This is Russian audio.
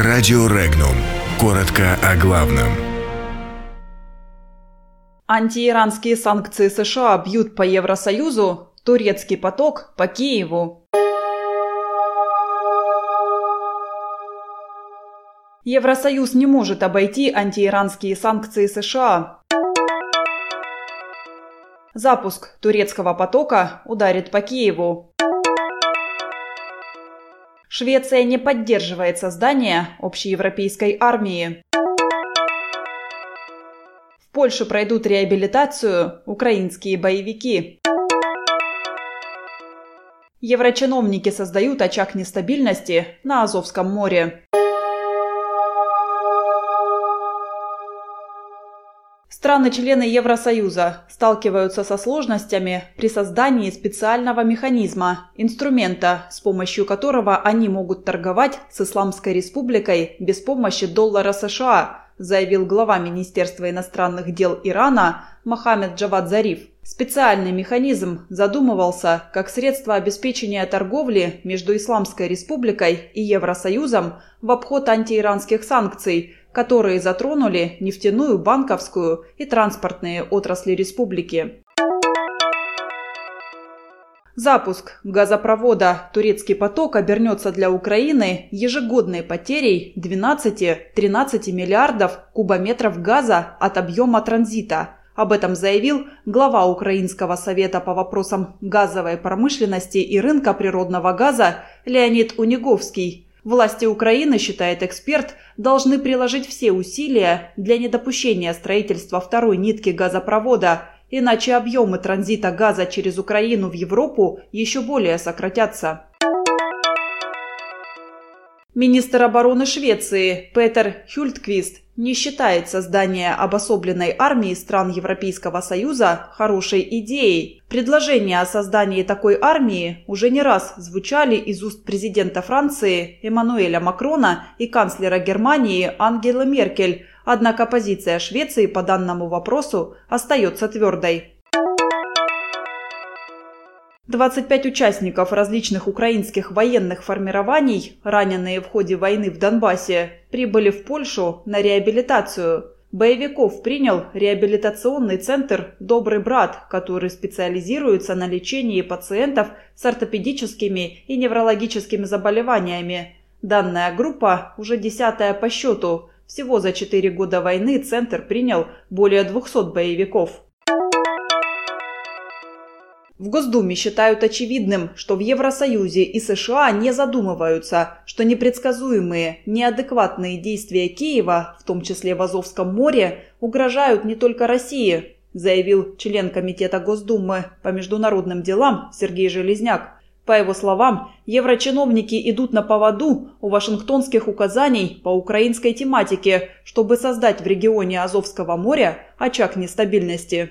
Радио Регнум. Коротко о главном. Антииранские санкции США бьют по Евросоюзу, турецкий поток по Киеву. Евросоюз не может обойти антииранские санкции США. Запуск турецкого потока ударит по Киеву. Швеция не поддерживает создание общеевропейской армии. В Польше пройдут реабилитацию украинские боевики. Еврочиновники создают очаг нестабильности на Азовском море. Страны-члены Евросоюза сталкиваются со сложностями при создании специального механизма, инструмента, с помощью которого они могут торговать с Исламской Республикой без помощи доллара США, заявил глава Министерства иностранных дел Ирана Мохаммед Джавад Зариф. Специальный механизм задумывался как средство обеспечения торговли между Исламской Республикой и Евросоюзом в обход антииранских санкций, которые затронули нефтяную, банковскую и транспортные отрасли республики. Запуск газопровода «Турецкий поток» обернется для Украины ежегодной потерей 12-13 миллиардов кубометров газа от объема транзита. Об этом заявил глава Украинского совета по вопросам газовой промышленности и рынка природного газа Леонид Униговский. Власти Украины, считает эксперт, должны приложить все усилия для недопущения строительства второй нитки газопровода, иначе объемы транзита газа через Украину в Европу еще более сократятся. Министр обороны Швеции Петер Хюльтквист не считает создание обособленной армии стран Европейского Союза хорошей идеей. Предложения о создании такой армии уже не раз звучали из уст президента Франции Эммануэля Макрона и канцлера Германии Ангелы Меркель, однако позиция Швеции по данному вопросу остается твердой. 25 участников различных украинских военных формирований, раненые в ходе войны в Донбассе, прибыли в Польшу на реабилитацию. Боевиков принял реабилитационный центр «Добрый брат», который специализируется на лечении пациентов с ортопедическими и неврологическими заболеваниями. Данная группа уже десятая по счету. Всего за четыре года войны центр принял более 200 боевиков. В Госдуме считают очевидным, что в Евросоюзе и США не задумываются, что непредсказуемые, неадекватные действия Киева, в том числе в Азовском море, угрожают не только России, заявил член Комитета Госдумы по международным делам Сергей Железняк. По его словам, еврочиновники идут на поводу у вашингтонских указаний по украинской тематике, чтобы создать в регионе Азовского моря очаг нестабильности.